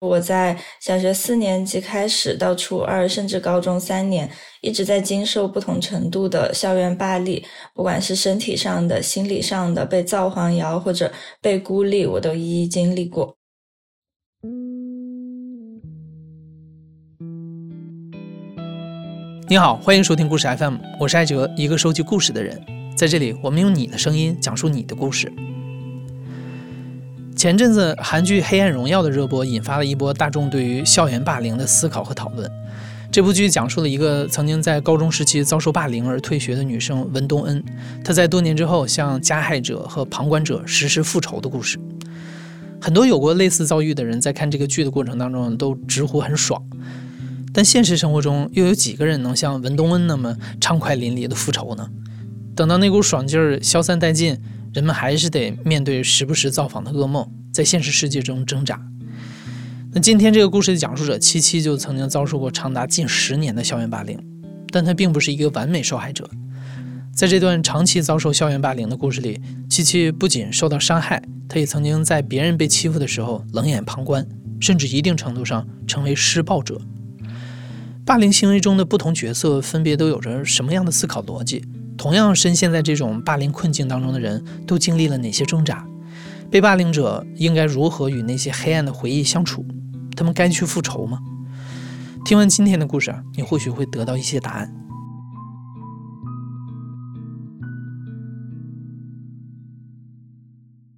我在小学四年级开始到初二，甚至高中三年，一直在经受不同程度的校园霸凌，不管是身体上的、心理上的，被造黄谣或者被孤立，我都一一经历过。你好，欢迎收听故事 FM，我是艾哲，一个收集故事的人。在这里，我们用你的声音讲述你的故事。前阵子韩剧《黑暗荣耀》的热播，引发了一波大众对于校园霸凌的思考和讨论。这部剧讲述了一个曾经在高中时期遭受霸凌而退学的女生文东恩，她在多年之后向加害者和旁观者实施复仇的故事。很多有过类似遭遇的人在看这个剧的过程当中都直呼很爽，但现实生活中又有几个人能像文东恩那么畅快淋漓的复仇呢？等到那股爽劲儿消散殆尽。人们还是得面对时不时造访的噩梦，在现实世界中挣扎。那今天这个故事的讲述者七七就曾经遭受过长达近十年的校园霸凌，但他并不是一个完美受害者。在这段长期遭受校园霸凌的故事里，七七不仅受到伤害，他也曾经在别人被欺负的时候冷眼旁观，甚至一定程度上成为施暴者。霸凌行为中的不同角色分别都有着什么样的思考逻辑？同样深陷在这种霸凌困境当中的人，都经历了哪些挣扎？被霸凌者应该如何与那些黑暗的回忆相处？他们该去复仇吗？听完今天的故事，你或许会得到一些答案。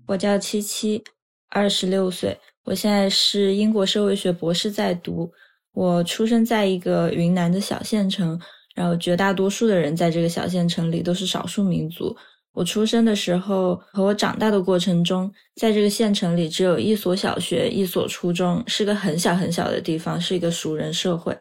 我叫七七，二十六岁，我现在是英国社会学博士在读。我出生在一个云南的小县城。然后绝大多数的人在这个小县城里都是少数民族。我出生的时候和我长大的过程中，在这个县城里只有一所小学、一所初中，是个很小很小的地方，是一个熟人社会。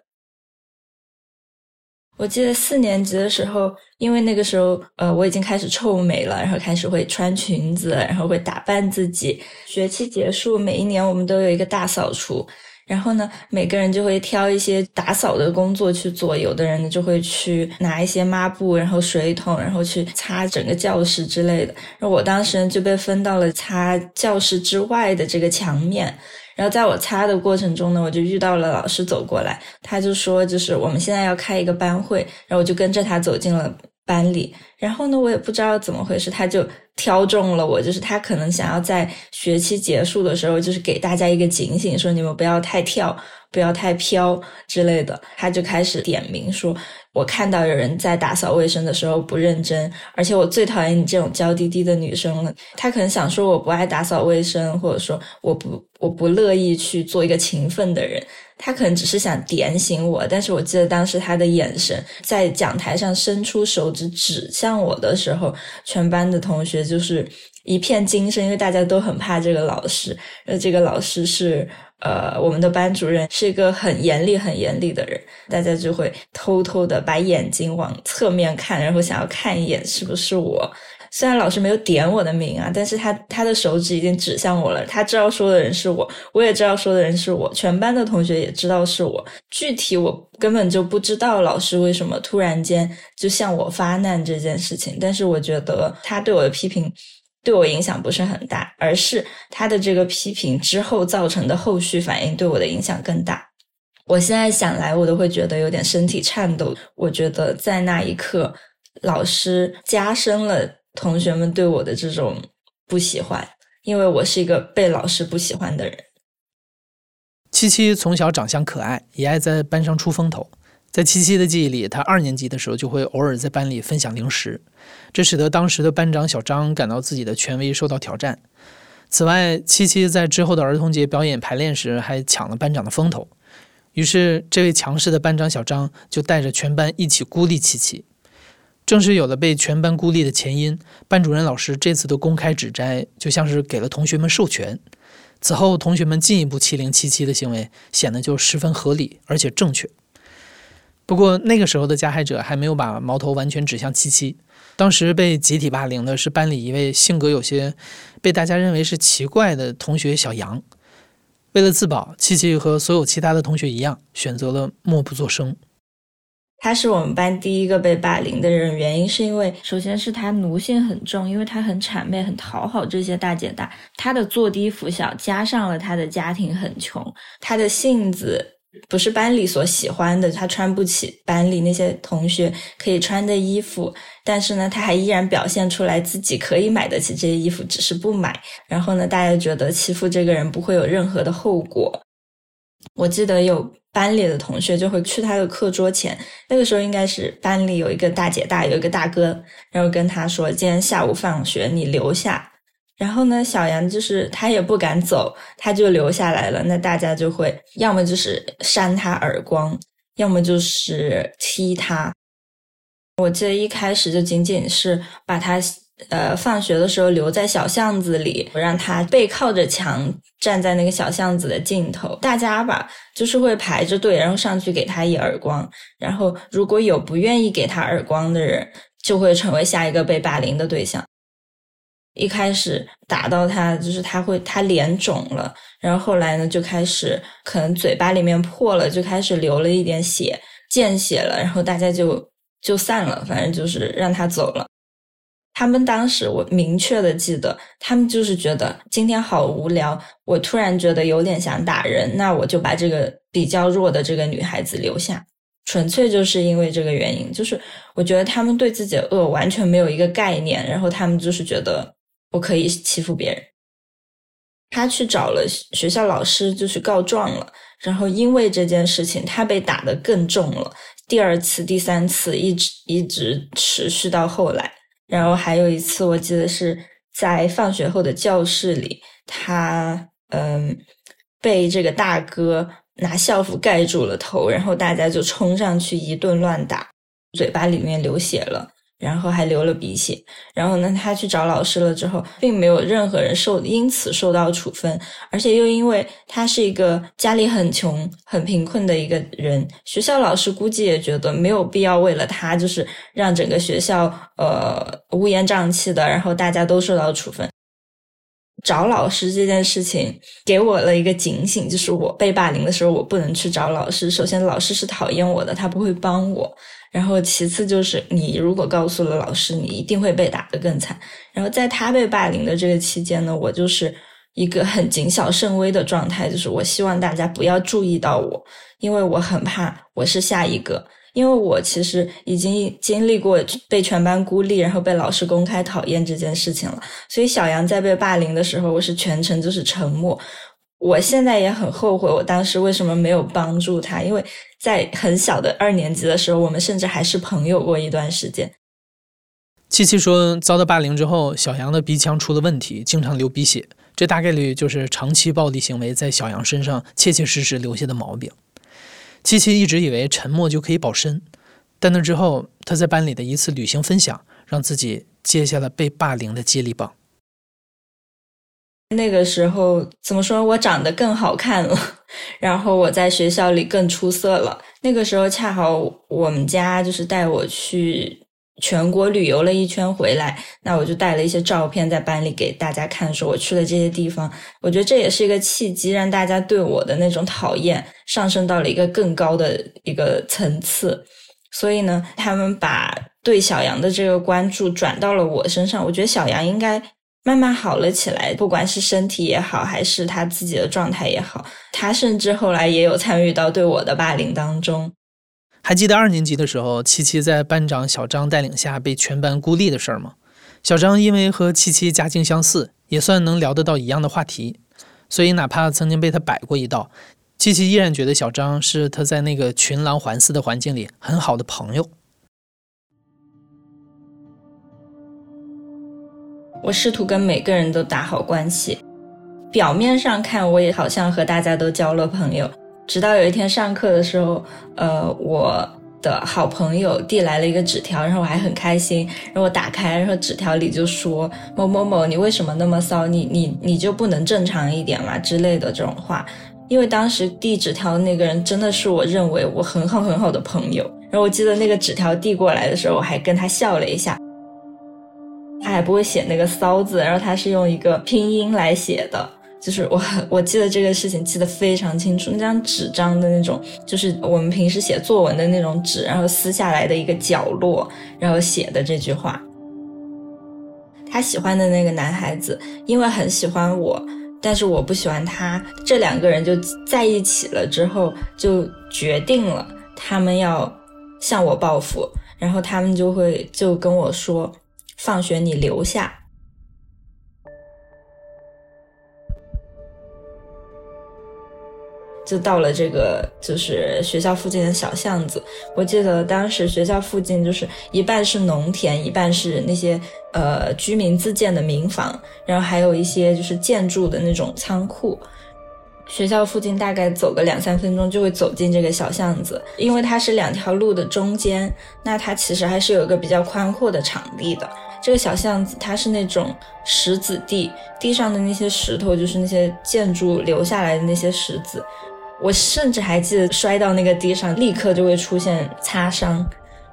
我记得四年级的时候，因为那个时候呃我已经开始臭美了，然后开始会穿裙子，然后会打扮自己。学期结束，每一年我们都有一个大扫除。然后呢，每个人就会挑一些打扫的工作去做。有的人呢就会去拿一些抹布，然后水桶，然后去擦整个教室之类的。然后我当时就被分到了擦教室之外的这个墙面。然后在我擦的过程中呢，我就遇到了老师走过来，他就说，就是我们现在要开一个班会。然后我就跟着他走进了。班里，然后呢，我也不知道怎么回事，他就挑中了我，就是他可能想要在学期结束的时候，就是给大家一个警醒，说你们不要太跳，不要太飘之类的。他就开始点名说，我看到有人在打扫卫生的时候不认真，而且我最讨厌你这种娇滴滴的女生了。他可能想说我不爱打扫卫生，或者说我不我不乐意去做一个勤奋的人。他可能只是想点醒我，但是我记得当时他的眼神在讲台上伸出手指指向我的时候，全班的同学就是一片惊声，因为大家都很怕这个老师。呃，这个老师是呃我们的班主任，是一个很严厉、很严厉的人，大家就会偷偷的把眼睛往侧面看，然后想要看一眼是不是我。虽然老师没有点我的名啊，但是他他的手指已经指向我了。他知道说的人是我，我也知道说的人是我，全班的同学也知道是我。具体我根本就不知道老师为什么突然间就向我发难这件事情。但是我觉得他对我的批评对我影响不是很大，而是他的这个批评之后造成的后续反应对我的影响更大。我现在想来，我都会觉得有点身体颤抖。我觉得在那一刻，老师加深了。同学们对我的这种不喜欢，因为我是一个被老师不喜欢的人。七七从小长相可爱，也爱在班上出风头。在七七的记忆里，他二年级的时候就会偶尔在班里分享零食，这使得当时的班长小张感到自己的权威受到挑战。此外，七七在之后的儿童节表演排练时还抢了班长的风头，于是这位强势的班长小张就带着全班一起孤立七七。正是有了被全班孤立的前因，班主任老师这次的公开指摘，就像是给了同学们授权。此后，同学们进一步欺凌七七的行为，显得就十分合理而且正确。不过，那个时候的加害者还没有把矛头完全指向七七。当时被集体霸凌的是班里一位性格有些被大家认为是奇怪的同学小杨。为了自保，七七和所有其他的同学一样，选择了默不作声。他是我们班第一个被霸凌的人，原因是因为首先是他奴性很重，因为他很谄媚、很讨好这些大姐大，他的坐低服小，加上了他的家庭很穷，他的性子不是班里所喜欢的，他穿不起班里那些同学可以穿的衣服，但是呢，他还依然表现出来自己可以买得起这些衣服，只是不买。然后呢，大家觉得欺负这个人不会有任何的后果。我记得有班里的同学就会去他的课桌前，那个时候应该是班里有一个大姐大，有一个大哥，然后跟他说：“今天下午放学你留下。”然后呢，小杨就是他也不敢走，他就留下来了。那大家就会要么就是扇他耳光，要么就是踢他。我记得一开始就仅仅是把他。呃，放学的时候留在小巷子里，我让他背靠着墙站在那个小巷子的尽头。大家吧，就是会排着队，然后上去给他一耳光。然后如果有不愿意给他耳光的人，就会成为下一个被霸凌的对象。一开始打到他，就是他会他脸肿了，然后后来呢，就开始可能嘴巴里面破了，就开始流了一点血，见血了，然后大家就就散了，反正就是让他走了。他们当时，我明确的记得，他们就是觉得今天好无聊，我突然觉得有点想打人，那我就把这个比较弱的这个女孩子留下，纯粹就是因为这个原因。就是我觉得他们对自己的恶完全没有一个概念，然后他们就是觉得我可以欺负别人。他去找了学校老师，就是告状了，然后因为这件事情，他被打得更重了，第二次、第三次，一直一直持续到后来。然后还有一次，我记得是在放学后的教室里，他嗯被这个大哥拿校服盖住了头，然后大家就冲上去一顿乱打，嘴巴里面流血了。然后还流了鼻血，然后呢，他去找老师了之后，并没有任何人受因此受到处分，而且又因为他是一个家里很穷、很贫困的一个人，学校老师估计也觉得没有必要为了他，就是让整个学校呃乌烟瘴气的，然后大家都受到处分。找老师这件事情给我了一个警醒，就是我被霸凌的时候，我不能去找老师。首先，老师是讨厌我的，他不会帮我。然后，其次就是你如果告诉了老师，你一定会被打得更惨。然后，在他被霸凌的这个期间呢，我就是一个很谨小慎微的状态，就是我希望大家不要注意到我，因为我很怕我是下一个。因为我其实已经经历过被全班孤立，然后被老师公开讨厌这件事情了，所以小杨在被霸凌的时候，我是全程就是沉默。我现在也很后悔，我当时为什么没有帮助他？因为在很小的二年级的时候，我们甚至还是朋友过一段时间。七七说，遭到霸凌之后，小杨的鼻腔出了问题，经常流鼻血，这大概率就是长期暴力行为在小杨身上切切实实留下的毛病。七七一直以为沉默就可以保身，但那之后，他在班里的一次旅行分享，让自己接下了被霸凌的接力棒。那个时候怎么说？我长得更好看了，然后我在学校里更出色了。那个时候恰好我们家就是带我去。全国旅游了一圈回来，那我就带了一些照片在班里给大家看，说我去了这些地方。我觉得这也是一个契机，让大家对我的那种讨厌上升到了一个更高的一个层次。所以呢，他们把对小杨的这个关注转到了我身上。我觉得小杨应该慢慢好了起来，不管是身体也好，还是他自己的状态也好，他甚至后来也有参与到对我的霸凌当中。还记得二年级的时候，七七在班长小张带领下被全班孤立的事儿吗？小张因为和七七家境相似，也算能聊得到一样的话题，所以哪怕曾经被他摆过一道，七七依然觉得小张是他在那个群狼环伺的环境里很好的朋友。我试图跟每个人都打好关系，表面上看我也好像和大家都交了朋友。直到有一天上课的时候，呃，我的好朋友递来了一个纸条，然后我还很开心，然后我打开，然后纸条里就说某某某，你为什么那么骚？你你你就不能正常一点嘛之类的这种话。因为当时递纸条的那个人真的是我认为我很好很好的朋友，然后我记得那个纸条递过来的时候，我还跟他笑了一下。还不会写那个骚字，然后他是用一个拼音来写的。就是我我记得这个事情记得非常清楚，那张纸张的那种，就是我们平时写作文的那种纸，然后撕下来的一个角落，然后写的这句话。他喜欢的那个男孩子，因为很喜欢我，但是我不喜欢他，这两个人就在一起了之后，就决定了他们要向我报复，然后他们就会就跟我说，放学你留下。就到了这个就是学校附近的小巷子，我记得当时学校附近就是一半是农田，一半是那些呃居民自建的民房，然后还有一些就是建筑的那种仓库。学校附近大概走个两三分钟就会走进这个小巷子，因为它是两条路的中间，那它其实还是有一个比较宽阔的场地的。这个小巷子它是那种石子地，地上的那些石头就是那些建筑留下来的那些石子。我甚至还记得摔到那个地上，立刻就会出现擦伤。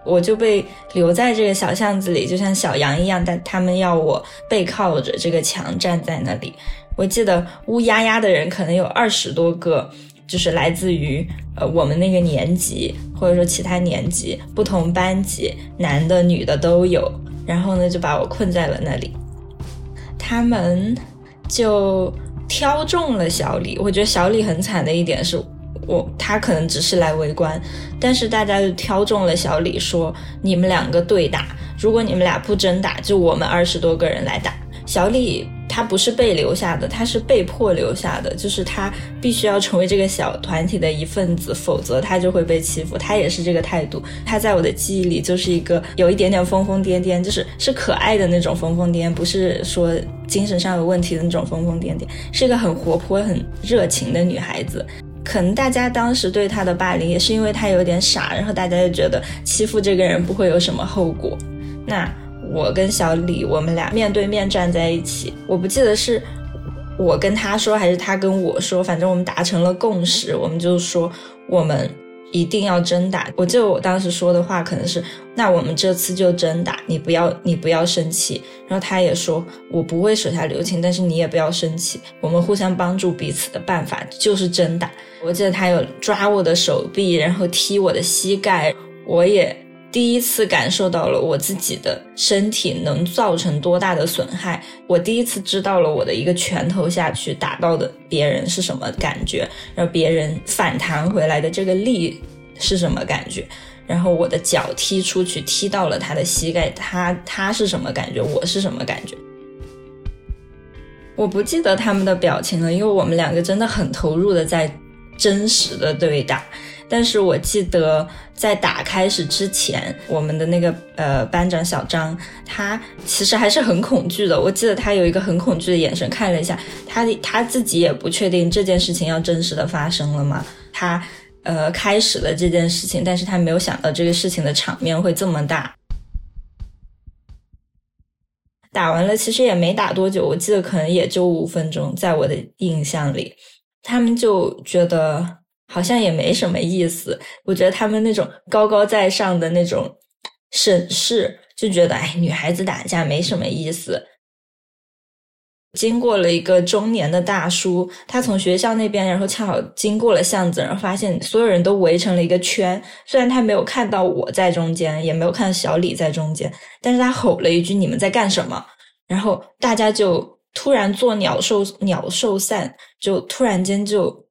我就被留在这个小巷子里，就像小羊一样，但他们要我背靠着这个墙站在那里。我记得乌压压的人可能有二十多个，就是来自于呃我们那个年级，或者说其他年级、不同班级，男的女的都有。然后呢，就把我困在了那里。他们就。挑中了小李，我觉得小李很惨的一点是，我他可能只是来围观，但是大家就挑中了小李，说你们两个对打，如果你们俩不真打，就我们二十多个人来打小李。他不是被留下的，他是被迫留下的，就是他必须要成为这个小团体的一份子，否则他就会被欺负。他也是这个态度。他在我的记忆里就是一个有一点点疯疯癫癫，就是是可爱的那种疯疯癫，不是说精神上有问题的那种疯疯癫癫，是一个很活泼、很热情的女孩子。可能大家当时对她的霸凌也是因为她有点傻，然后大家就觉得欺负这个人不会有什么后果。那。我跟小李，我们俩面对面站在一起。我不记得是我跟他说，还是他跟我说，反正我们达成了共识，我们就说我们一定要真打。我记得我当时说的话可能是：那我们这次就真打，你不要你不要生气。然后他也说我不会手下留情，但是你也不要生气。我们互相帮助彼此的办法就是真打。我记得他有抓我的手臂，然后踢我的膝盖，我也。第一次感受到了我自己的身体能造成多大的损害，我第一次知道了我的一个拳头下去打到的别人是什么感觉，然后别人反弹回来的这个力是什么感觉，然后我的脚踢出去踢到了他的膝盖，他他是什么感觉，我是什么感觉？我不记得他们的表情了，因为我们两个真的很投入的在真实的对打。但是我记得在打开始之前，我们的那个呃班长小张，他其实还是很恐惧的。我记得他有一个很恐惧的眼神看了一下，他他自己也不确定这件事情要真实的发生了吗？他呃开始了这件事情，但是他没有想到这个事情的场面会这么大。打完了，其实也没打多久，我记得可能也就五分钟，在我的印象里，他们就觉得。好像也没什么意思，我觉得他们那种高高在上的那种审视，就觉得哎，女孩子打架没什么意思。经过了一个中年的大叔，他从学校那边，然后恰好经过了巷子，然后发现所有人都围成了一个圈。虽然他没有看到我在中间，也没有看到小李在中间，但是他吼了一句：“你们在干什么？”然后大家就突然做鸟兽鸟兽散，就突然间就。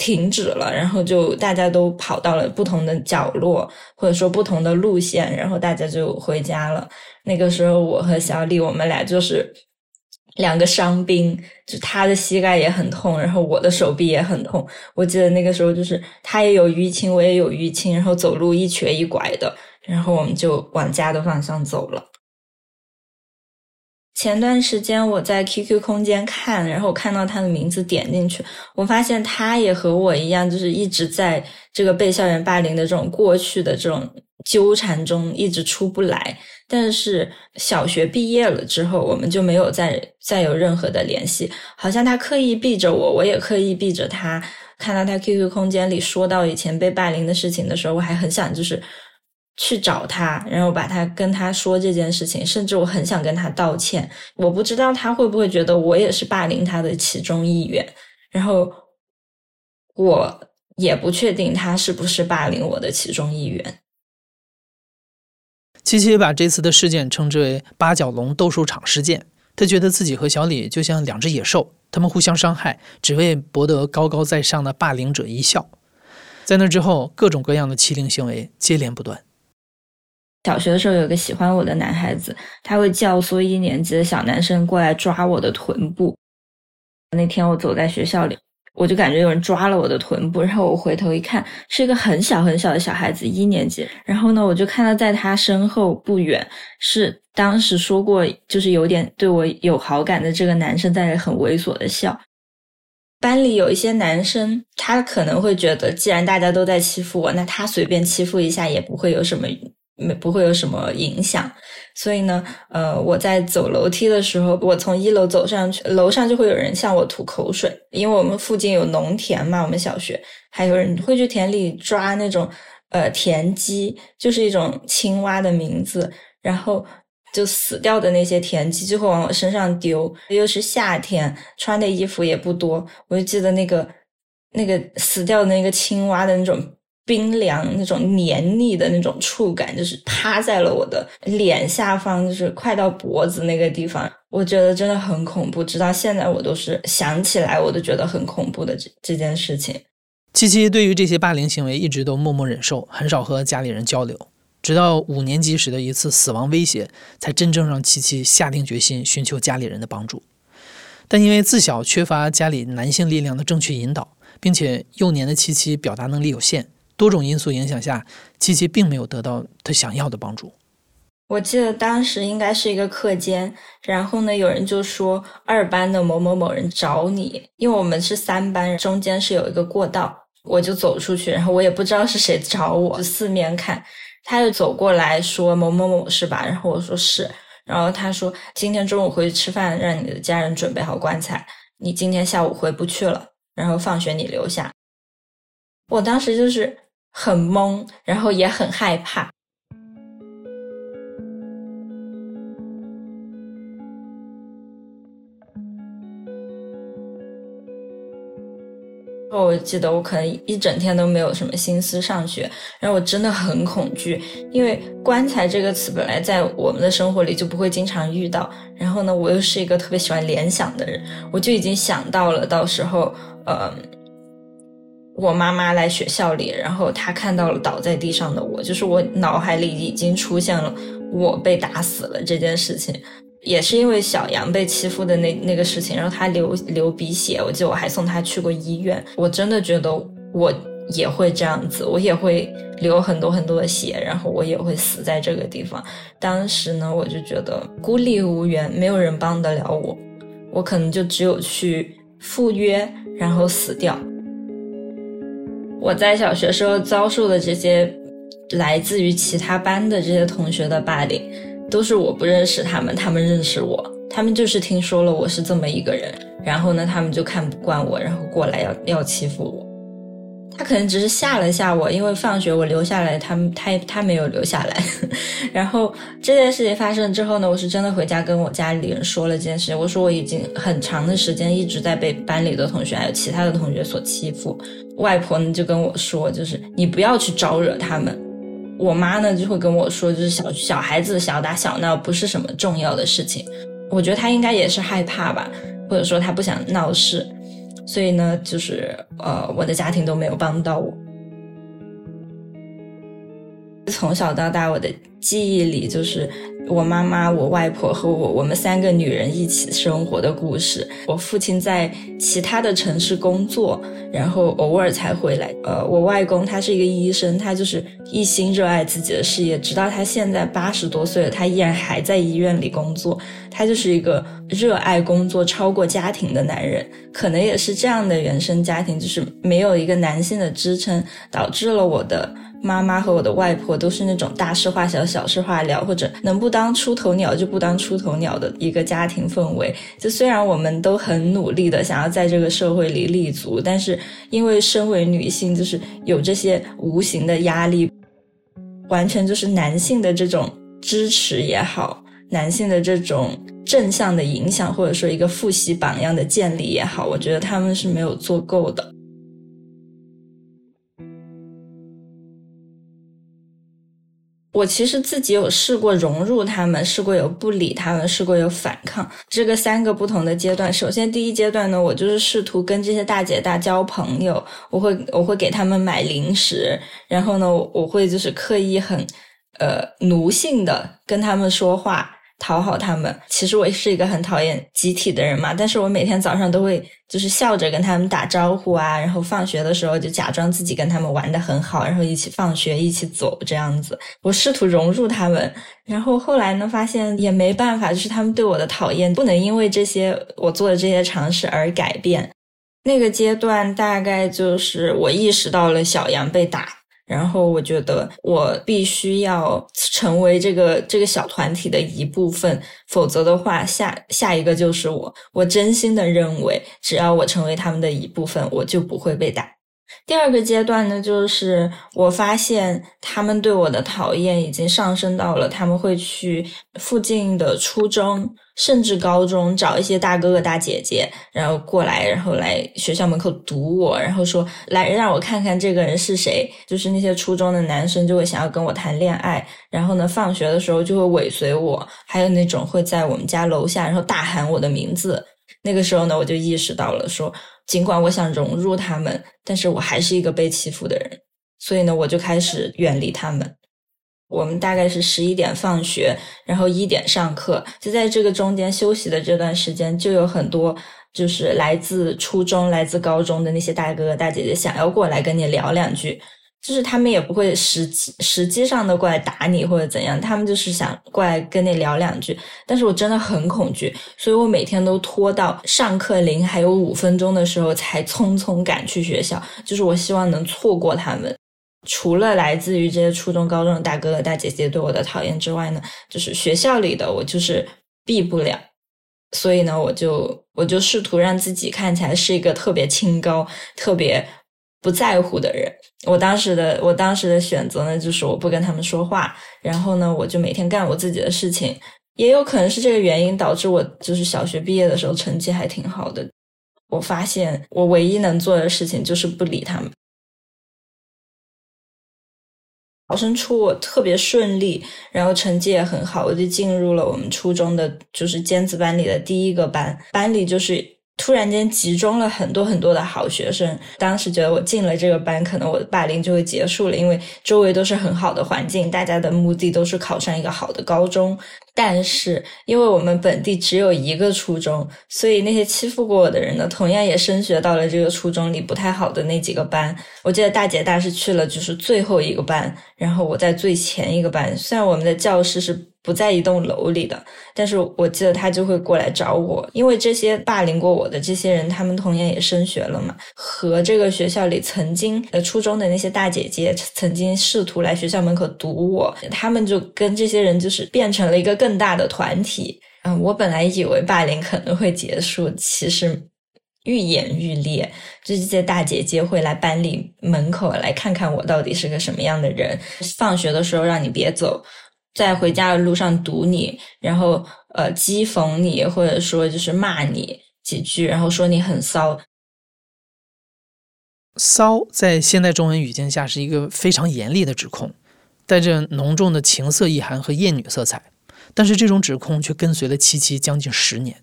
停止了，然后就大家都跑到了不同的角落，或者说不同的路线，然后大家就回家了。那个时候，我和小李，我们俩就是两个伤兵，就他的膝盖也很痛，然后我的手臂也很痛。我记得那个时候，就是他也有淤青，我也有淤青，然后走路一瘸一拐的，然后我们就往家的方向走了。前段时间我在 QQ 空间看，然后我看到他的名字，点进去，我发现他也和我一样，就是一直在这个被校园霸凌的这种过去的这种纠缠中一直出不来。但是小学毕业了之后，我们就没有再再有任何的联系，好像他刻意避着我，我也刻意避着他。看到他 QQ 空间里说到以前被霸凌的事情的时候，我还很想就是。去找他，然后把他跟他说这件事情，甚至我很想跟他道歉。我不知道他会不会觉得我也是霸凌他的其中一员，然后我也不确定他是不是霸凌我的其中一员。七七把这次的事件称之为“八角笼斗兽场事件”，他觉得自己和小李就像两只野兽，他们互相伤害，只为博得高高在上的霸凌者一笑。在那之后，各种各样的欺凌行为接连不断。小学的时候，有个喜欢我的男孩子，他会教唆一年级的小男生过来抓我的臀部。那天我走在学校里，我就感觉有人抓了我的臀部，然后我回头一看，是一个很小很小的小孩子，一年级。然后呢，我就看到在他身后不远，是当时说过就是有点对我有好感的这个男生，在很猥琐的笑。班里有一些男生，他可能会觉得，既然大家都在欺负我，那他随便欺负一下也不会有什么。没不会有什么影响，所以呢，呃，我在走楼梯的时候，我从一楼走上去，楼上就会有人向我吐口水，因为我们附近有农田嘛，我们小学还有人会去田里抓那种呃田鸡，就是一种青蛙的名字，然后就死掉的那些田鸡就会往我身上丢，又是夏天，穿的衣服也不多，我就记得那个那个死掉的那个青蛙的那种。冰凉那种黏腻的那种触感，就是趴在了我的脸下方，就是快到脖子那个地方，我觉得真的很恐怖。直到现在，我都是想起来我都觉得很恐怖的这这件事情。七七对于这些霸凌行为一直都默默忍受，很少和家里人交流，直到五年级时的一次死亡威胁，才真正让七七下定决心寻求家里人的帮助。但因为自小缺乏家里男性力量的正确引导，并且幼年的七七表达能力有限。多种因素影响下，七七并没有得到他想要的帮助。我记得当时应该是一个课间，然后呢，有人就说二班的某某某人找你，因为我们是三班，中间是有一个过道，我就走出去，然后我也不知道是谁找我，四面看，他就走过来说某某某是吧？然后我说是，然后他说今天中午回去吃饭，让你的家人准备好棺材，你今天下午回不去了，然后放学你留下。我当时就是。很懵，然后也很害怕。我记得我可能一整天都没有什么心思上学，然后我真的很恐惧，因为“棺材”这个词本来在我们的生活里就不会经常遇到。然后呢，我又是一个特别喜欢联想的人，我就已经想到了到时候，呃。我妈妈来学校里，然后她看到了倒在地上的我，就是我脑海里已经出现了我被打死了这件事情，也是因为小杨被欺负的那那个事情，然后他流流鼻血，我记得我还送他去过医院。我真的觉得我也会这样子，我也会流很多很多的血，然后我也会死在这个地方。当时呢，我就觉得孤立无援，没有人帮得了我，我可能就只有去赴约，然后死掉。我在小学时候遭受的这些来自于其他班的这些同学的霸凌，都是我不认识他们，他们认识我，他们就是听说了我是这么一个人，然后呢，他们就看不惯我，然后过来要要欺负我。他可能只是吓了吓我，因为放学我留下来，他他他没有留下来。然后这件事情发生之后呢，我是真的回家跟我家里人说了这件事情。我说我已经很长的时间一直在被班里的同学还有其他的同学所欺负。外婆呢就跟我说，就是你不要去招惹他们。我妈呢就会跟我说，就是小小孩子小打小闹不是什么重要的事情。我觉得他应该也是害怕吧，或者说他不想闹事。所以呢，就是呃，我的家庭都没有帮到我。从小到大，我的记忆里就是。我妈妈、我外婆和我，我们三个女人一起生活的故事。我父亲在其他的城市工作，然后偶尔才回来。呃，我外公他是一个医生，他就是一心热爱自己的事业，直到他现在八十多岁了，他依然还在医院里工作。他就是一个热爱工作超过家庭的男人。可能也是这样的原生家庭，就是没有一个男性的支撑，导致了我的。妈妈和我的外婆都是那种大事化小、小事化了，或者能不当出头鸟就不当出头鸟的一个家庭氛围。就虽然我们都很努力的想要在这个社会里立足，但是因为身为女性，就是有这些无形的压力。完全就是男性的这种支持也好，男性的这种正向的影响，或者说一个复习榜样的建立也好，我觉得他们是没有做够的。我其实自己有试过融入他们，试过有不理他们，试过有反抗，这个三个不同的阶段。首先第一阶段呢，我就是试图跟这些大姐大交朋友，我会我会给他们买零食，然后呢，我会就是刻意很呃奴性的跟他们说话。讨好他们，其实我也是一个很讨厌集体的人嘛。但是我每天早上都会就是笑着跟他们打招呼啊，然后放学的时候就假装自己跟他们玩的很好，然后一起放学一起走这样子。我试图融入他们，然后后来呢，发现也没办法，就是他们对我的讨厌不能因为这些我做的这些尝试而改变。那个阶段大概就是我意识到了小杨被打。然后我觉得我必须要成为这个这个小团体的一部分，否则的话，下下一个就是我。我真心的认为，只要我成为他们的一部分，我就不会被打。第二个阶段呢，就是我发现他们对我的讨厌已经上升到了他们会去附近的初中甚至高中找一些大哥哥大姐姐，然后过来，然后来学校门口堵我，然后说来让我看看这个人是谁。就是那些初中的男生就会想要跟我谈恋爱，然后呢，放学的时候就会尾随我，还有那种会在我们家楼下然后大喊我的名字。那个时候呢，我就意识到了说。尽管我想融入他们，但是我还是一个被欺负的人，所以呢，我就开始远离他们。我们大概是十一点放学，然后一点上课，就在这个中间休息的这段时间，就有很多就是来自初中、来自高中的那些大哥哥大姐姐想要过来跟你聊两句。就是他们也不会实际实际上的过来打你或者怎样，他们就是想过来跟你聊两句。但是我真的很恐惧，所以我每天都拖到上课铃还有五分钟的时候才匆匆赶去学校。就是我希望能错过他们。除了来自于这些初中、高中的大哥哥大姐姐对我的讨厌之外呢，就是学校里的我就是避不了。所以呢，我就我就试图让自己看起来是一个特别清高、特别。不在乎的人，我当时的我当时的选择呢，就是我不跟他们说话，然后呢，我就每天干我自己的事情。也有可能是这个原因导致我就是小学毕业的时候成绩还挺好的。我发现我唯一能做的事情就是不理他们。考生初我特别顺利，然后成绩也很好，我就进入了我们初中的就是尖子班里的第一个班，班里就是。突然间集中了很多很多的好学生，当时觉得我进了这个班，可能我的霸凌就会结束了，因为周围都是很好的环境，大家的目的都是考上一个好的高中。但是，因为我们本地只有一个初中，所以那些欺负过我的人呢，同样也升学到了这个初中里不太好的那几个班。我记得大姐大是去了就是最后一个班，然后我在最前一个班。虽然我们的教室是。不在一栋楼里的，但是我记得他就会过来找我，因为这些霸凌过我的这些人，他们同样也升学了嘛。和这个学校里曾经呃初中的那些大姐姐，曾经试图来学校门口堵我，他们就跟这些人就是变成了一个更大的团体。嗯，我本来以为霸凌可能会结束，其实愈演愈烈。这些大姐姐会来班里门口来看看我到底是个什么样的人，放学的时候让你别走。在回家的路上堵你，然后呃讥讽你，或者说就是骂你几句，然后说你很骚。骚在现代中文语境下是一个非常严厉的指控，带着浓重的情色意涵和厌女色彩。但是这种指控却跟随了七七将近十年。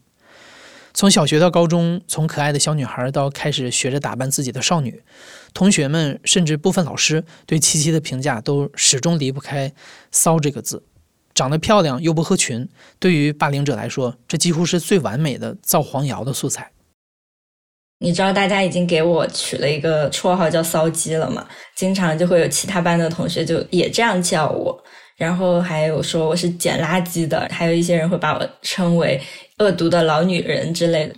从小学到高中，从可爱的小女孩到开始学着打扮自己的少女，同学们甚至部分老师对七七的评价都始终离不开“骚”这个字。长得漂亮又不合群，对于霸凌者来说，这几乎是最完美的造黄谣的素材。你知道大家已经给我取了一个绰号叫“骚鸡”了吗？经常就会有其他班的同学就也这样叫我，然后还有说我是捡垃圾的，还有一些人会把我称为。恶毒的老女人之类的。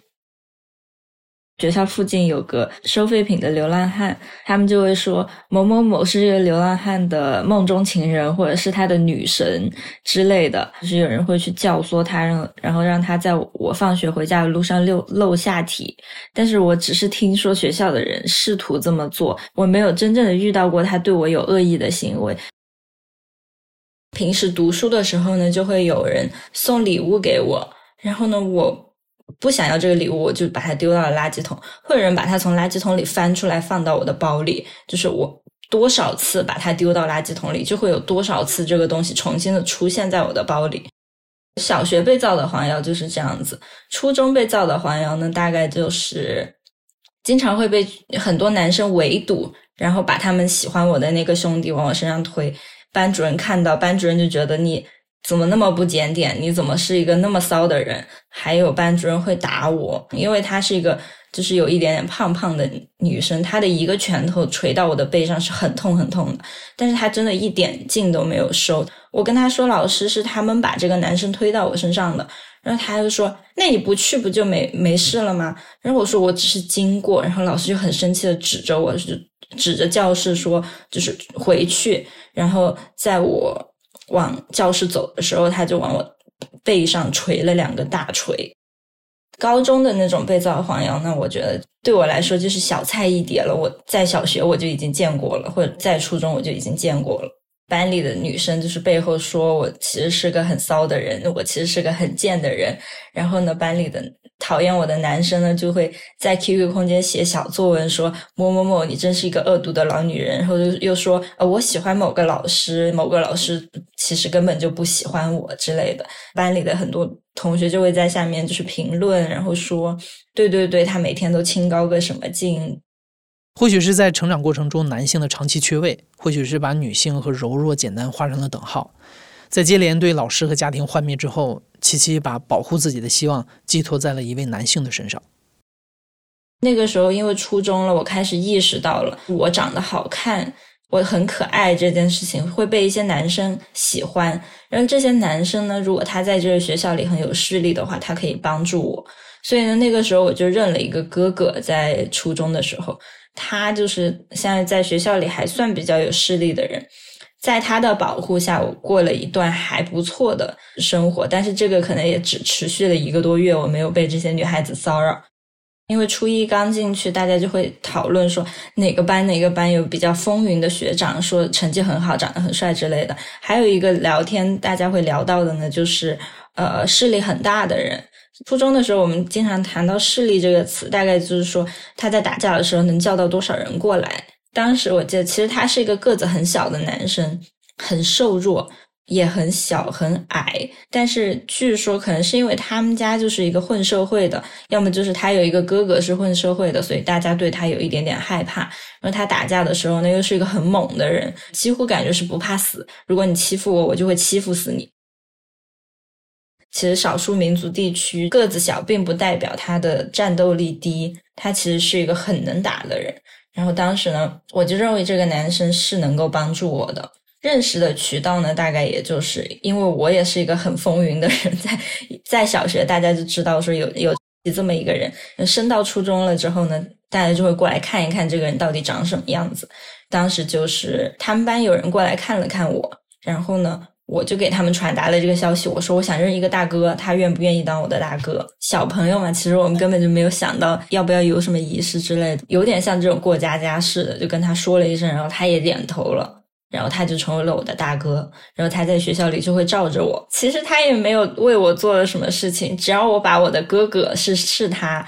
学校附近有个收废品的流浪汉，他们就会说某某某是这个流浪汉的梦中情人，或者是他的女神之类的。就是有人会去教唆他，让然后让他在我放学回家的路上露露下体。但是我只是听说学校的人试图这么做，我没有真正的遇到过他对我有恶意的行为。平时读书的时候呢，就会有人送礼物给我，然后呢，我不想要这个礼物，我就把它丢到了垃圾桶，会有人把它从垃圾桶里翻出来放到我的包里，就是我多少次把它丢到垃圾桶里，就会有多少次这个东西重新的出现在我的包里。小学被造的黄谣就是这样子，初中被造的黄谣呢，大概就是经常会被很多男生围堵，然后把他们喜欢我的那个兄弟往我身上推。班主任看到，班主任就觉得你怎么那么不检点？你怎么是一个那么骚的人？还有班主任会打我，因为她是一个就是有一点点胖胖的女生，她的一个拳头捶到我的背上是很痛很痛的，但是她真的一点劲都没有收。我跟她说，老师是他们把这个男生推到我身上的，然后她就说，那你不去不就没没事了吗？然后我说我只是经过，然后老师就很生气的指着我，就指着教室说，就是回去。然后在我往教室走的时候，他就往我背上捶了两个大锤。高中的那种被造黄谣，那我觉得对我来说就是小菜一碟了。我在小学我就已经见过了，或者在初中我就已经见过了。班里的女生就是背后说我其实是个很骚的人，我其实是个很贱的人。然后呢，班里的。讨厌我的男生呢，就会在 QQ 空间写小作文，说某某某，你真是一个恶毒的老女人。然后又又说，呃，我喜欢某个老师，某个老师其实根本就不喜欢我之类的。班里的很多同学就会在下面就是评论，然后说，对对对，他每天都清高个什么劲。或许是在成长过程中男性的长期缺位，或许是把女性和柔弱简单画上了等号。在接连对老师和家庭幻灭之后。琪琪把保护自己的希望寄托在了一位男性的身上。那个时候，因为初中了，我开始意识到了我长得好看，我很可爱这件事情会被一些男生喜欢。然后这些男生呢，如果他在这个学校里很有势力的话，他可以帮助我。所以呢，那个时候我就认了一个哥哥，在初中的时候，他就是现在在学校里还算比较有势力的人。在他的保护下，我过了一段还不错的生活，但是这个可能也只持续了一个多月，我没有被这些女孩子骚扰。因为初一刚进去，大家就会讨论说哪个班哪个班有比较风云的学长，说成绩很好，长得很帅之类的。还有一个聊天大家会聊到的呢，就是呃势力很大的人。初中的时候，我们经常谈到势力这个词，大概就是说他在打架的时候能叫到多少人过来。当时我记得，其实他是一个个子很小的男生，很瘦弱，也很小很矮。但是据说可能是因为他们家就是一个混社会的，要么就是他有一个哥哥是混社会的，所以大家对他有一点点害怕。然后他打架的时候呢，又是一个很猛的人，几乎感觉是不怕死。如果你欺负我，我就会欺负死你。其实少数民族地区个子小，并不代表他的战斗力低，他其实是一个很能打的人。然后当时呢，我就认为这个男生是能够帮助我的。认识的渠道呢，大概也就是因为我也是一个很风云的人，在在小学大家就知道说有有这么一个人。升到初中了之后呢，大家就会过来看一看这个人到底长什么样子。当时就是他们班有人过来看了看我，然后呢。我就给他们传达了这个消息，我说我想认一个大哥，他愿不愿意当我的大哥？小朋友嘛，其实我们根本就没有想到要不要有什么仪式之类的，有点像这种过家家似的，就跟他说了一声，然后他也点头了，然后他就成为了我的大哥，然后他在学校里就会罩着我。其实他也没有为我做了什么事情，只要我把我的哥哥是是他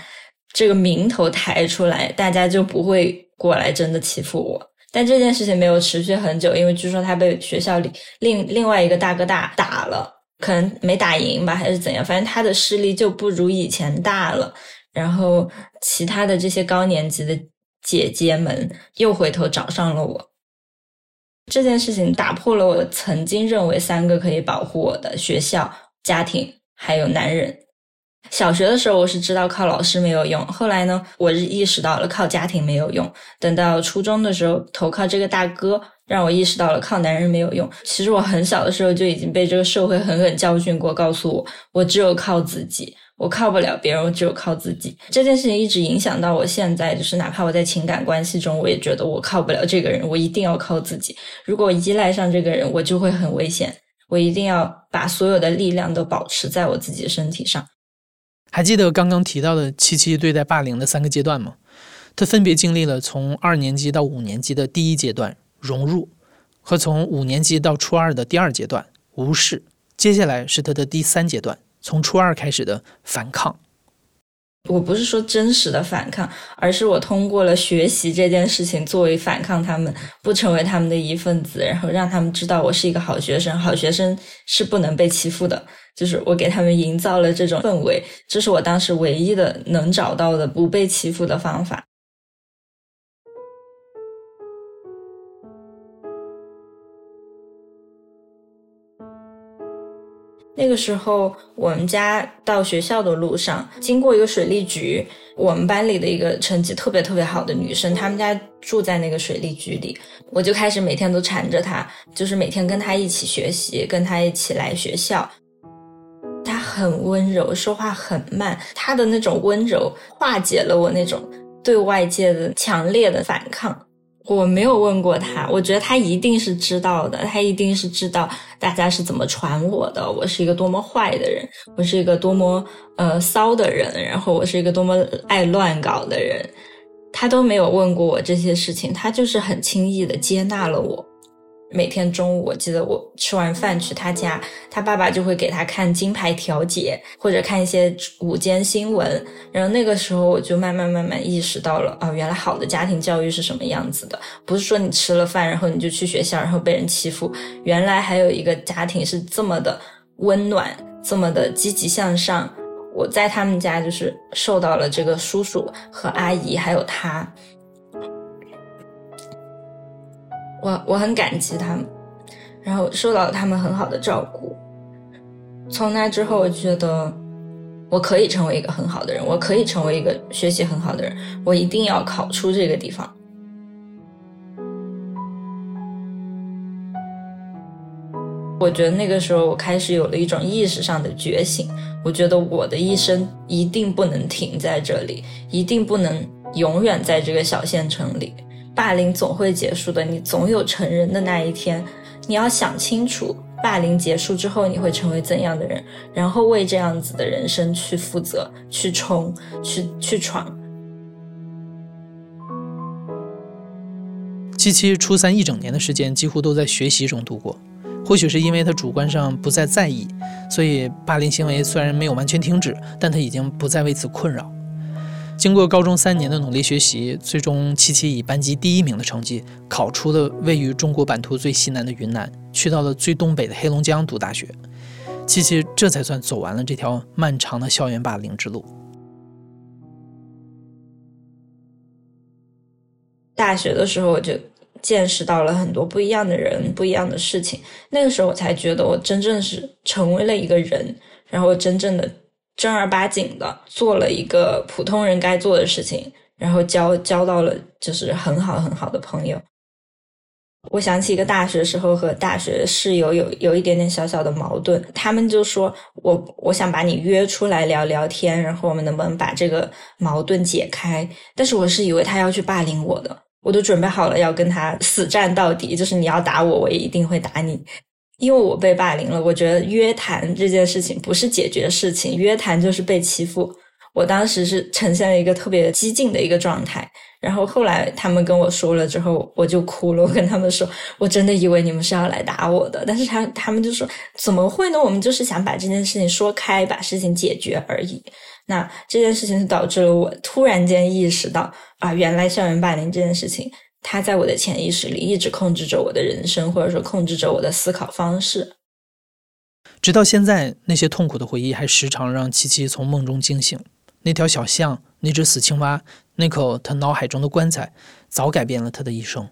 这个名头抬出来，大家就不会过来真的欺负我。但这件事情没有持续很久，因为据说他被学校里另另外一个大哥大打了，可能没打赢吧，还是怎样，反正他的势力就不如以前大了。然后其他的这些高年级的姐姐们又回头找上了我。这件事情打破了我曾经认为三个可以保护我的学校、家庭还有男人。小学的时候，我是知道靠老师没有用。后来呢，我是意识到了靠家庭没有用。等到初中的时候，投靠这个大哥，让我意识到了靠男人没有用。其实我很小的时候就已经被这个社会狠狠教训过，告诉我我只有靠自己，我靠不了别人，我只有靠自己。这件事情一直影响到我现在，就是哪怕我在情感关系中，我也觉得我靠不了这个人，我一定要靠自己。如果依赖上这个人，我就会很危险。我一定要把所有的力量都保持在我自己的身体上。还记得刚刚提到的七七对待霸凌的三个阶段吗？他分别经历了从二年级到五年级的第一阶段融入，和从五年级到初二的第二阶段无视。接下来是他的第三阶段，从初二开始的反抗。我不是说真实的反抗，而是我通过了学习这件事情作为反抗他们，不成为他们的一份子，然后让他们知道我是一个好学生，好学生是不能被欺负的。就是我给他们营造了这种氛围，这是我当时唯一的能找到的不被欺负的方法。那个时候，我们家到学校的路上经过一个水利局，我们班里的一个成绩特别特别好的女生，他们家住在那个水利局里，我就开始每天都缠着她，就是每天跟她一起学习，跟她一起来学校。很温柔，说话很慢，他的那种温柔化解了我那种对外界的强烈的反抗。我没有问过他，我觉得他一定是知道的，他一定是知道大家是怎么传我的，我是一个多么坏的人，我是一个多么呃骚的人，然后我是一个多么爱乱搞的人，他都没有问过我这些事情，他就是很轻易的接纳了我。每天中午，我记得我吃完饭去他家，他爸爸就会给他看《金牌调解》或者看一些午间新闻。然后那个时候，我就慢慢慢慢意识到了，哦，原来好的家庭教育是什么样子的。不是说你吃了饭，然后你就去学校，然后被人欺负。原来还有一个家庭是这么的温暖，这么的积极向上。我在他们家就是受到了这个叔叔和阿姨还有他。我我很感激他们，然后受到了他们很好的照顾。从那之后，我觉得我可以成为一个很好的人，我可以成为一个学习很好的人。我一定要考出这个地方。我觉得那个时候，我开始有了一种意识上的觉醒。我觉得我的一生一定不能停在这里，一定不能永远在这个小县城里。霸凌总会结束的，你总有成人的那一天。你要想清楚，霸凌结束之后你会成为怎样的人，然后为这样子的人生去负责、去冲、去去闯。七七初三一整年的时间几乎都在学习中度过，或许是因为他主观上不再在意，所以霸凌行为虽然没有完全停止，但他已经不再为此困扰。经过高中三年的努力学习，最终七七以班级第一名的成绩考出了位于中国版图最西南的云南，去到了最东北的黑龙江读大学。七七这才算走完了这条漫长的校园霸凌之路。大学的时候，我就见识到了很多不一样的人、不一样的事情。那个时候，我才觉得我真正是成为了一个人，然后真正的。正儿八经的做了一个普通人该做的事情，然后交交到了就是很好很好的朋友。我想起一个大学时候和大学室友有有一点点小小的矛盾，他们就说我我想把你约出来聊聊天，然后我们能不能把这个矛盾解开？但是我是以为他要去霸凌我的，我都准备好了要跟他死战到底，就是你要打我，我也一定会打你。因为我被霸凌了，我觉得约谈这件事情不是解决事情，约谈就是被欺负。我当时是呈现了一个特别激进的一个状态，然后后来他们跟我说了之后，我就哭了。我跟他们说，我真的以为你们是要来打我的，但是他他们就说怎么会呢？我们就是想把这件事情说开，把事情解决而已。那这件事情就导致了我突然间意识到啊，原来校园霸凌这件事情。他在我的潜意识里一直控制着我的人生，或者说控制着我的思考方式。直到现在，那些痛苦的回忆还时常让七七从梦中惊醒。那条小巷，那只死青蛙，那口他脑海中的棺材，早改变了他的一生。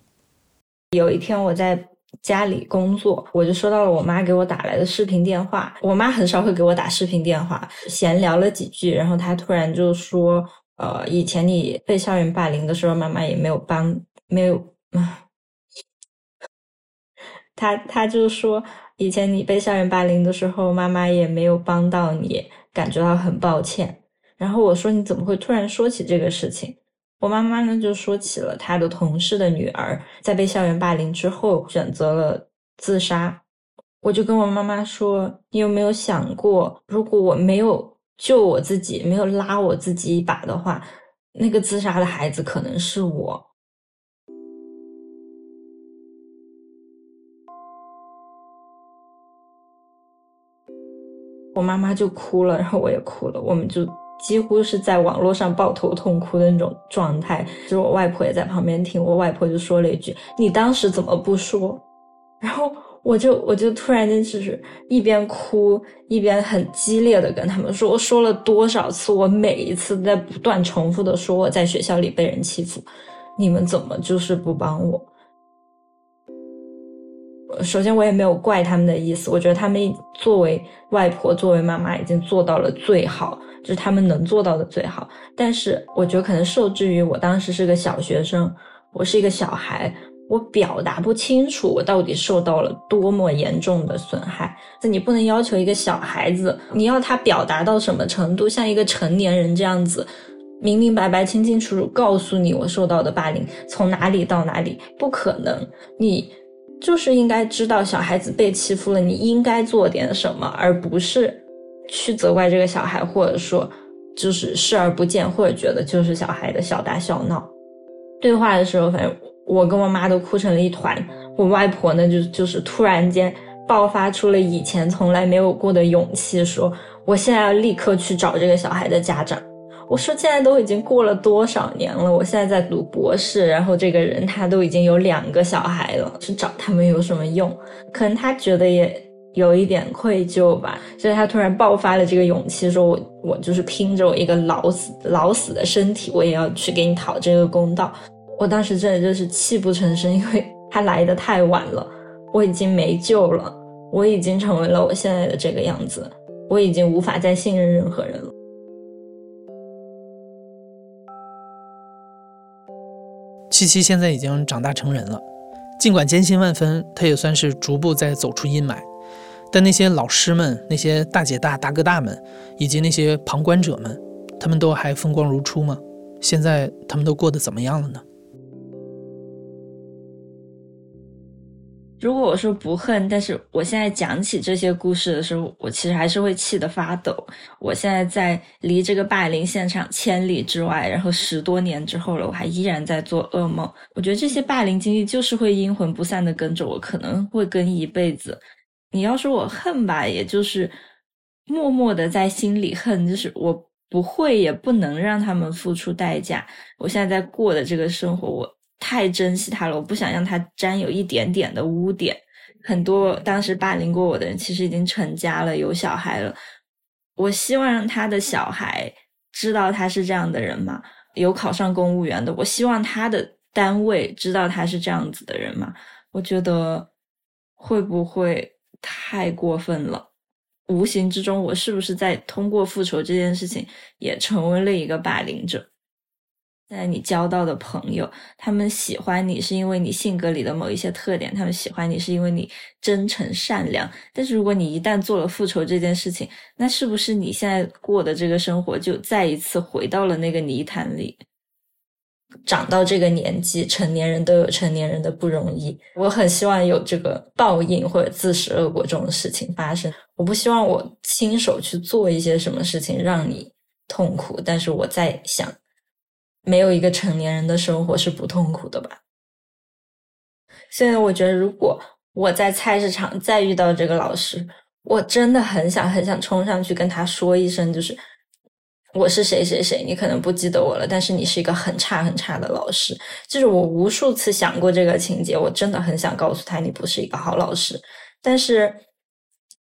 有一天，我在家里工作，我就收到了我妈给我打来的视频电话。我妈很少会给我打视频电话，闲聊了几句，然后她突然就说：“呃，以前你被校园霸凌的时候，妈妈也没有帮。”没有啊，他他就说，以前你被校园霸凌的时候，妈妈也没有帮到你，感觉到很抱歉。然后我说，你怎么会突然说起这个事情？我妈妈呢就说起了她的同事的女儿在被校园霸凌之后选择了自杀。我就跟我妈妈说，你有没有想过，如果我没有救我自己，没有拉我自己一把的话，那个自杀的孩子可能是我。我妈妈就哭了，然后我也哭了，我们就几乎是在网络上抱头痛哭的那种状态。就是我外婆也在旁边听，我外婆就说了一句：“你当时怎么不说？” 然后我就我就突然间就是一边哭一边很激烈的跟他们说：“我说了多少次？我每一次在不断重复的说我在学校里被人欺负，你们怎么就是不帮我？”首先，我也没有怪他们的意思。我觉得他们作为外婆、作为妈妈，已经做到了最好，就是他们能做到的最好。但是，我觉得可能受制于我当时是个小学生，我是一个小孩，我表达不清楚我到底受到了多么严重的损害。那你不能要求一个小孩子，你要他表达到什么程度，像一个成年人这样子，明明白白、清清楚楚告诉你我受到的霸凌从哪里到哪里，不可能。你。就是应该知道小孩子被欺负了，你应该做点什么，而不是去责怪这个小孩，或者说就是视而不见，或者觉得就是小孩的小打小闹。对话的时候，反正我跟我妈都哭成了一团，我外婆呢就就是突然间爆发出了以前从来没有过的勇气，说我现在要立刻去找这个小孩的家长。我说现在都已经过了多少年了？我现在在读博士，然后这个人他都已经有两个小孩了，去找他们有什么用？可能他觉得也有一点愧疚吧，所以他突然爆发了这个勇气，说我我就是拼着我一个老死老死的身体，我也要去给你讨这个公道。我当时真的就是泣不成声，因为他来的太晚了，我已经没救了，我已经成为了我现在的这个样子，我已经无法再信任任何人了。七七现在已经长大成人了，尽管艰辛万分，他也算是逐步在走出阴霾。但那些老师们、那些大姐大、大哥大们，以及那些旁观者们，他们都还风光如初吗？现在他们都过得怎么样了呢？如果我说不恨，但是我现在讲起这些故事的时候，我其实还是会气得发抖。我现在在离这个霸凌现场千里之外，然后十多年之后了，我还依然在做噩梦。我觉得这些霸凌经历就是会阴魂不散的跟着我，可能会跟一辈子。你要说我恨吧，也就是默默的在心里恨，就是我不会也不能让他们付出代价。我现在在过的这个生活，我。太珍惜他了，我不想让他沾有一点点的污点。很多当时霸凌过我的人，其实已经成家了，有小孩了。我希望让他的小孩知道他是这样的人嘛？有考上公务员的，我希望他的单位知道他是这样子的人嘛？我觉得会不会太过分了？无形之中，我是不是在通过复仇这件事情，也成为了一个霸凌者？在你交到的朋友，他们喜欢你是因为你性格里的某一些特点，他们喜欢你是因为你真诚善良。但是如果你一旦做了复仇这件事情，那是不是你现在过的这个生活就再一次回到了那个泥潭里？长到这个年纪，成年人都有成年人的不容易。我很希望有这个报应或者自食恶果这种事情发生。我不希望我亲手去做一些什么事情让你痛苦，但是我在想。没有一个成年人的生活是不痛苦的吧？现在我觉得，如果我在菜市场再遇到这个老师，我真的很想很想冲上去跟他说一声，就是我是谁谁谁，你可能不记得我了，但是你是一个很差很差的老师。就是我无数次想过这个情节，我真的很想告诉他你不是一个好老师。但是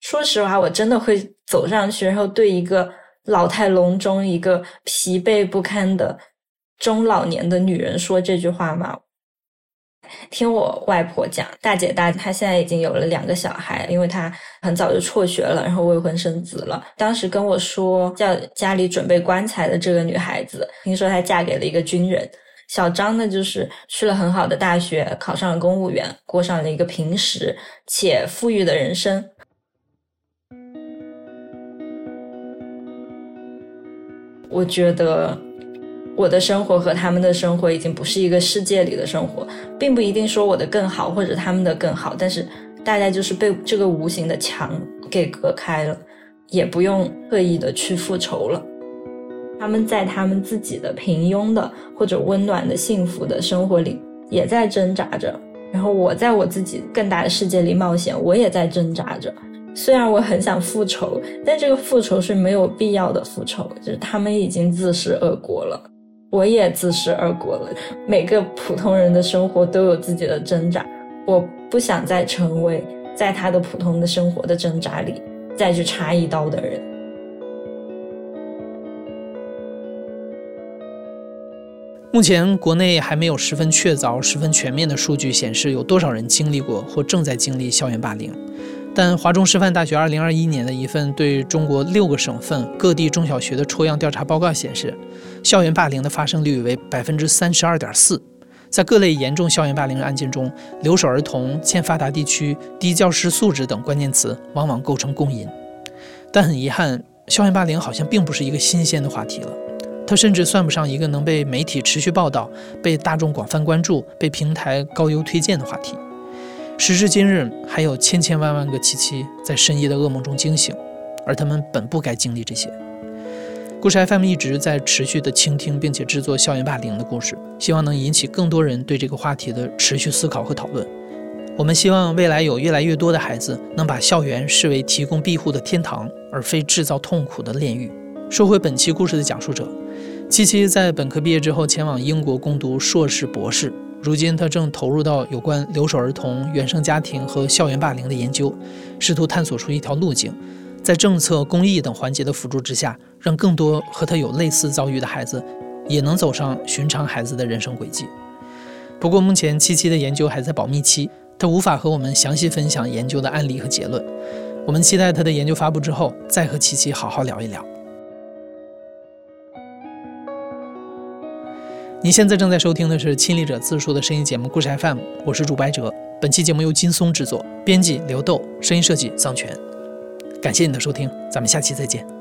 说实话，我真的会走上去，然后对一个老态龙钟、一个疲惫不堪的。中老年的女人说这句话吗？听我外婆讲，大姐大她现在已经有了两个小孩，因为她很早就辍学了，然后未婚生子了。当时跟我说叫家里准备棺材的这个女孩子，听说她嫁给了一个军人。小张呢，就是去了很好的大学，考上了公务员，过上了一个平时且富裕的人生。我觉得。我的生活和他们的生活已经不是一个世界里的生活，并不一定说我的更好或者他们的更好，但是大家就是被这个无形的墙给隔开了，也不用刻意的去复仇了。他们在他们自己的平庸的或者温暖的幸福的生活里也在挣扎着，然后我在我自己更大的世界里冒险，我也在挣扎着。虽然我很想复仇，但这个复仇是没有必要的复仇，就是他们已经自食恶果了，我也自食恶果了。每个普通人的生活都有自己的挣扎，我不想再成为在他的普通的生活的挣扎里再去插一刀的人。目前国内还没有十分确凿、十分全面的数据显示有多少人经历过或正在经历校园霸凌。但华中师范大学2021年的一份对中国六个省份各地中小学的抽样调查报告显示，校园霸凌的发生率为百分之三十二点四。在各类严重校园霸凌案件中，留守儿童、欠发达地区、低教师素质等关键词往往构成共因。但很遗憾，校园霸凌好像并不是一个新鲜的话题了。它甚至算不上一个能被媒体持续报道、被大众广泛关注、被平台高优推荐的话题。时至今日，还有千千万万个七七在深夜的噩梦中惊醒，而他们本不该经历这些。故事 FM 一直在持续的倾听并且制作校园霸凌的故事，希望能引起更多人对这个话题的持续思考和讨论。我们希望未来有越来越多的孩子能把校园视为提供庇护的天堂，而非制造痛苦的炼狱。说回本期故事的讲述者。七七在本科毕业之后前往英国攻读硕士、博士，如今他正投入到有关留守儿童、原生家庭和校园霸凌的研究，试图探索出一条路径，在政策、公益等环节的辅助之下，让更多和他有类似遭遇的孩子也能走上寻常孩子的人生轨迹。不过，目前七七的研究还在保密期，他无法和我们详细分享研究的案例和结论。我们期待他的研究发布之后，再和七七好好聊一聊。您现在正在收听的是《亲历者自述》的声音节目《故事 FM》，我是主白哲。本期节目由金松制作，编辑刘豆，声音设计桑泉。感谢你的收听，咱们下期再见。